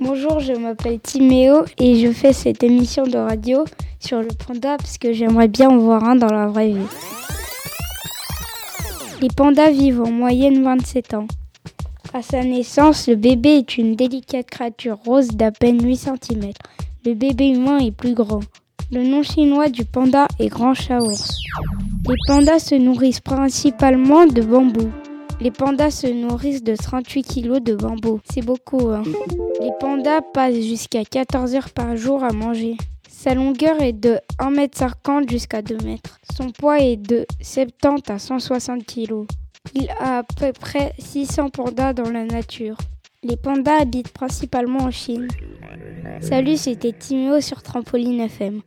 Bonjour, je m'appelle Timéo et je fais cette émission de radio sur le panda parce que j'aimerais bien en voir un dans la vraie vie. Les pandas vivent en moyenne 27 ans. À sa naissance, le bébé est une délicate créature rose d'à peine 8 cm. Le bébé humain est plus grand. Le nom chinois du panda est grand chat-ours. Les pandas se nourrissent principalement de bambou. Les pandas se nourrissent de 38 kg de bambou. C'est beaucoup, hein. Les pandas passent jusqu'à 14 heures par jour à manger. Sa longueur est de 1m50 jusqu'à 2 m. Son poids est de 70 à 160 kg. Il a à peu près 600 pandas dans la nature. Les pandas habitent principalement en Chine. Salut, c'était Timéo sur Trampoline FM.